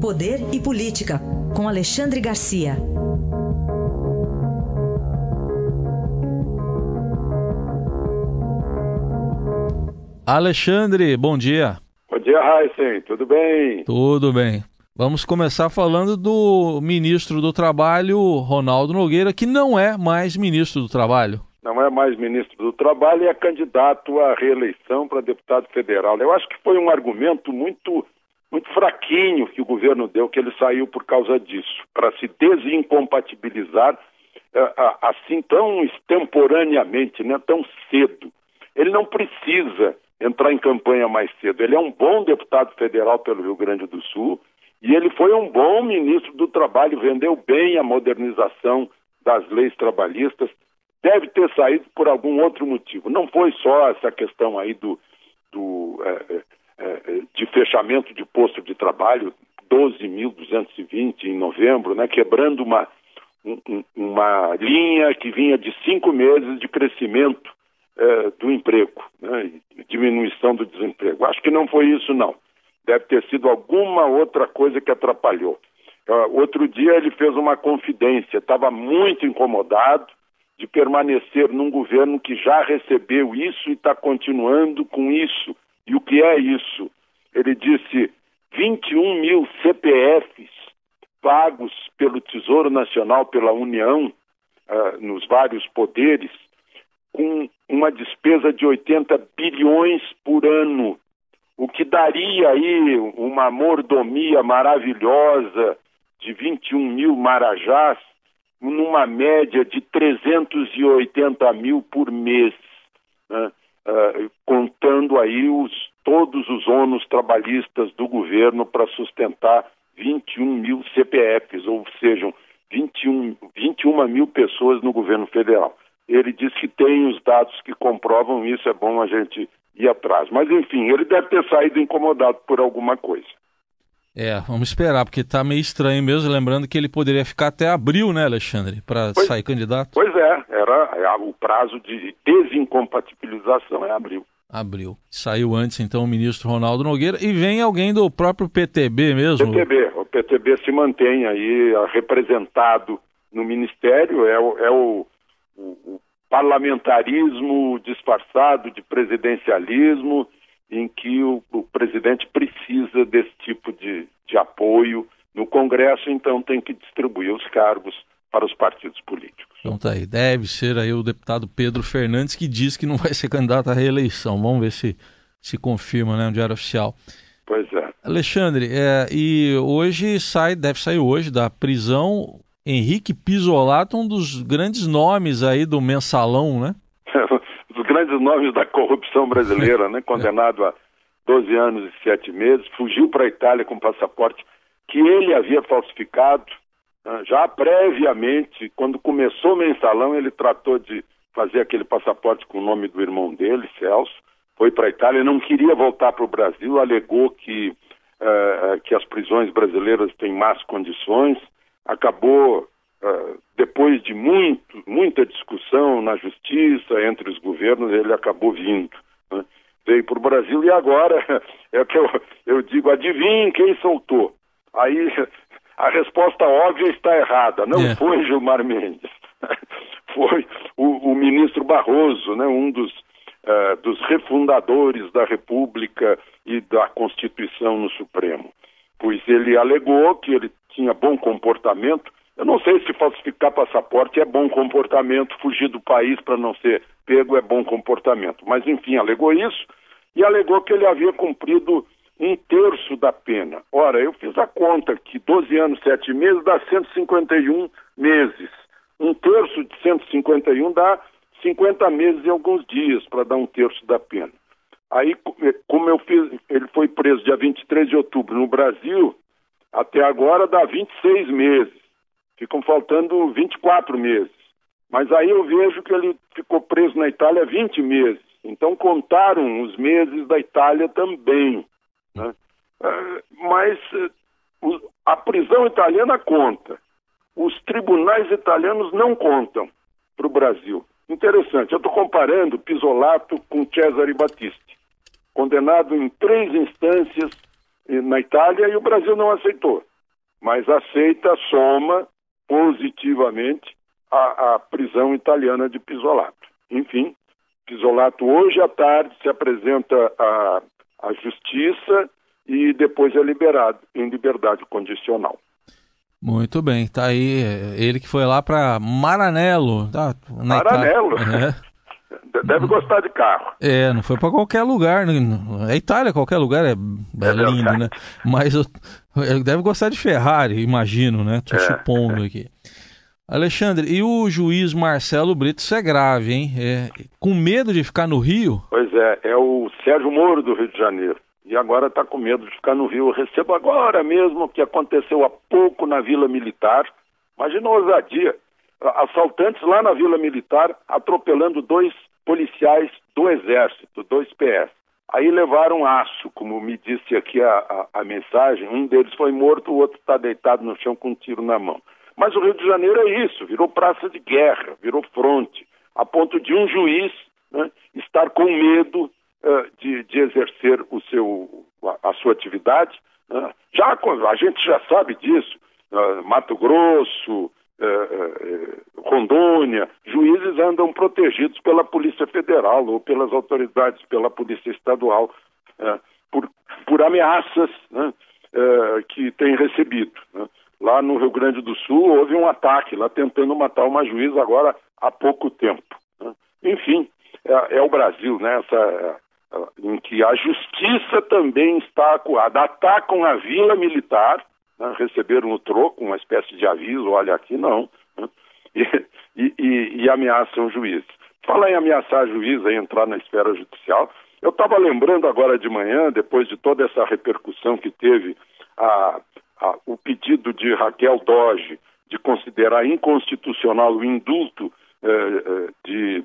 Poder e Política, com Alexandre Garcia. Alexandre, bom dia. Bom dia, Heisen. Tudo bem? Tudo bem. Vamos começar falando do ministro do Trabalho, Ronaldo Nogueira, que não é mais ministro do Trabalho. Não é mais ministro do Trabalho e é candidato à reeleição para deputado federal. Eu acho que foi um argumento muito muito fraquinho que o governo deu, que ele saiu por causa disso, para se desincompatibilizar eh, assim tão extemporaneamente, né, tão cedo. Ele não precisa entrar em campanha mais cedo. Ele é um bom deputado federal pelo Rio Grande do Sul e ele foi um bom ministro do Trabalho, vendeu bem a modernização das leis trabalhistas. Deve ter saído por algum outro motivo. Não foi só essa questão aí do, do é, de fechamento de posto de trabalho, 12.220 em novembro, né, quebrando uma, um, uma linha que vinha de cinco meses de crescimento é, do emprego, né, diminuição do desemprego. Acho que não foi isso, não. Deve ter sido alguma outra coisa que atrapalhou. Uh, outro dia ele fez uma confidência, estava muito incomodado de permanecer num governo que já recebeu isso e está continuando com isso e o que é isso? Ele disse 21 mil CPFs pagos pelo Tesouro Nacional, pela União, uh, nos vários poderes, com uma despesa de 80 bilhões por ano, o que daria aí uma mordomia maravilhosa de 21 mil marajás, numa média de 380 mil por mês. Né? Uh, contando aí os, todos os ônus trabalhistas do governo para sustentar 21 mil CPFs, ou sejam, 21, 21 mil pessoas no governo federal. Ele diz que tem os dados que comprovam isso, é bom a gente ir atrás. Mas, enfim, ele deve ter saído incomodado por alguma coisa. É, vamos esperar, porque está meio estranho mesmo, lembrando que ele poderia ficar até abril, né, Alexandre, para sair candidato. Pois é, era é, o prazo de desincompatibilização é abril. Abril. Saiu antes, então, o ministro Ronaldo Nogueira e vem alguém do próprio PTB mesmo. PTB, o PTB se mantém aí representado no ministério, é o, é o, o, o parlamentarismo disfarçado de presidencialismo em que o, o presidente precisa desse tipo de, de apoio no Congresso, então tem que distribuir os cargos para os partidos políticos. Então tá aí, deve ser aí o deputado Pedro Fernandes que diz que não vai ser candidato à reeleição. Vamos ver se se confirma, né, no Diário Oficial. Pois é. Alexandre, é, e hoje sai, deve sair hoje da prisão Henrique Pisolato, um dos grandes nomes aí do mensalão, né? grandes nomes da corrupção brasileira, né? condenado a 12 anos e 7 meses, fugiu para a Itália com passaporte que ele havia falsificado. Né? Já previamente, quando começou o mensalão, ele tratou de fazer aquele passaporte com o nome do irmão dele, Celso, foi para a Itália, não queria voltar para o Brasil, alegou que, uh, que as prisões brasileiras têm más condições, acabou Uh, depois de muito, muita discussão na justiça, entre os governos, ele acabou vindo. Né? Veio para o Brasil e agora é que eu, eu digo, adivinhem quem soltou. Aí a resposta óbvia está errada. Não é. foi Gilmar Mendes. foi o, o, ministro Barroso, né? um dos, uh, dos refundadores da República e da Constituição no Supremo. Pois ele alegou que ele tinha bom comportamento eu não sei se falsificar passaporte é bom comportamento, fugir do país para não ser pego é bom comportamento. Mas, enfim, alegou isso e alegou que ele havia cumprido um terço da pena. Ora, eu fiz a conta que 12 anos, 7 meses dá 151 meses. Um terço de 151 dá 50 meses e alguns dias para dar um terço da pena. Aí, como eu fiz, ele foi preso dia 23 de outubro no Brasil, até agora dá 26 meses ficam faltando 24 meses. Mas aí eu vejo que ele ficou preso na Itália 20 meses. Então contaram os meses da Itália também. Né? É, mas é, a prisão italiana conta. Os tribunais italianos não contam para o Brasil. Interessante, eu estou comparando Pisolato com Cesare Battisti, condenado em três instâncias na Itália e o Brasil não aceitou. mas aceita, soma positivamente a, a prisão italiana de Pisolato. Enfim, Pisolato hoje à tarde se apresenta à, à justiça e depois é liberado em liberdade condicional. Muito bem, tá aí ele que foi lá para Maranello, tá? Maranello. É. Deve gostar de carro. É, não foi para qualquer lugar. Né? É Itália, qualquer lugar é, é, é lindo, né? Mas deve gostar de Ferrari, imagino, né? Tô é, supondo aqui. Alexandre, e o juiz Marcelo Brito, isso é grave, hein? É, com medo de ficar no Rio? Pois é, é o Sérgio Moro do Rio de Janeiro. E agora está com medo de ficar no Rio. Eu recebo agora mesmo o que aconteceu há pouco na Vila Militar. Imagina a ousadia. Assaltantes lá na Vila Militar atropelando dois policiais do Exército, dois PS. Aí levaram aço, como me disse aqui a, a, a mensagem. Um deles foi morto, o outro está deitado no chão com um tiro na mão. Mas o Rio de Janeiro é isso, virou praça de guerra, virou fronte, a ponto de um juiz né, estar com medo uh, de, de, exercer o seu, a, a sua atividade. Né. Já a gente já sabe disso, uh, Mato Grosso, uh, Rondônia, juízes andam protegidos pela Polícia Federal ou pelas autoridades, pela Polícia Estadual, por, por ameaças né, que têm recebido. Lá no Rio Grande do Sul houve um ataque lá tentando matar uma juíza agora há pouco tempo. Né? Enfim, é, é, o Brasil, né? Essa, é, em que a justiça também está acuada. Atacam a vila militar, né? receberam o troco, uma espécie de aviso, olha aqui não, né? e, e, e, ameaçam o juiz. Fala em ameaçar a juíza e entrar na esfera judicial. Eu estava lembrando agora de manhã, depois de toda essa repercussão que teve a, a, o pedido de Raquel Doge de considerar inconstitucional o indulto eh, eh, de,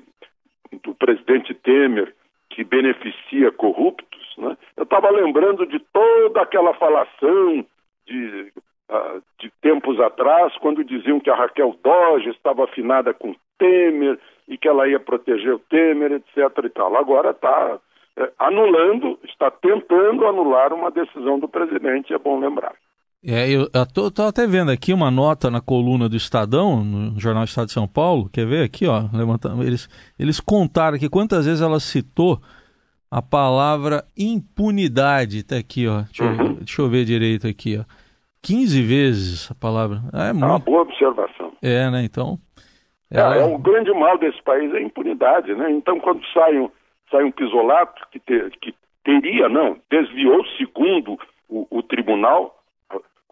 do presidente Temer que beneficia corruptos, né? eu estava lembrando de toda aquela falação de, uh, de tempos atrás, quando diziam que a Raquel Doge estava afinada com Temer e que ela ia proteger o Temer, etc. E tal. Agora está eh, anulando, está tentando anular uma decisão do presidente, é bom lembrar. É, eu estou até vendo aqui uma nota na coluna do Estadão, no Jornal Estado de São Paulo. Quer ver aqui, ó? Levantando, eles, eles contaram aqui quantas vezes ela citou a palavra impunidade. Tá aqui, ó. Deixa, uhum. eu, deixa eu ver direito aqui, ó. 15 vezes a palavra. É, muito... uma boa observação. É, né? Então. É, ela... é, o grande mal desse país é a impunidade, né? Então, quando sai um, sai um pisolato que, te, que teria, não, desviou segundo o, o tribunal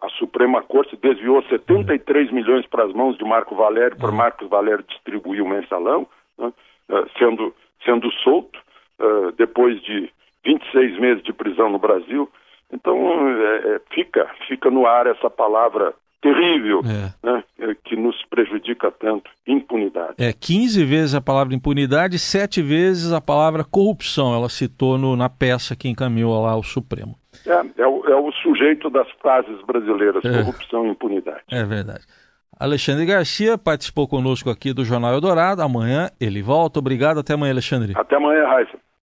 a Suprema Corte desviou 73 milhões para as mãos de Marco Valério, para Marcos Valério distribuir o mensalão, né, eh, sendo, sendo solto uh, depois de 26 meses de prisão no Brasil. Então, é, fica, fica no ar essa palavra terrível, é. né, que nos prejudica tanto, impunidade. É, 15 vezes a palavra impunidade, sete vezes a palavra corrupção, ela citou no, na peça que encaminhou lá ao Supremo. É, é, o, é o sujeito das frases brasileiras, é. corrupção e impunidade. É verdade. Alexandre Garcia participou conosco aqui do Jornal Eldorado. Amanhã ele volta. Obrigado. Até amanhã, Alexandre. Até amanhã, Raíssa.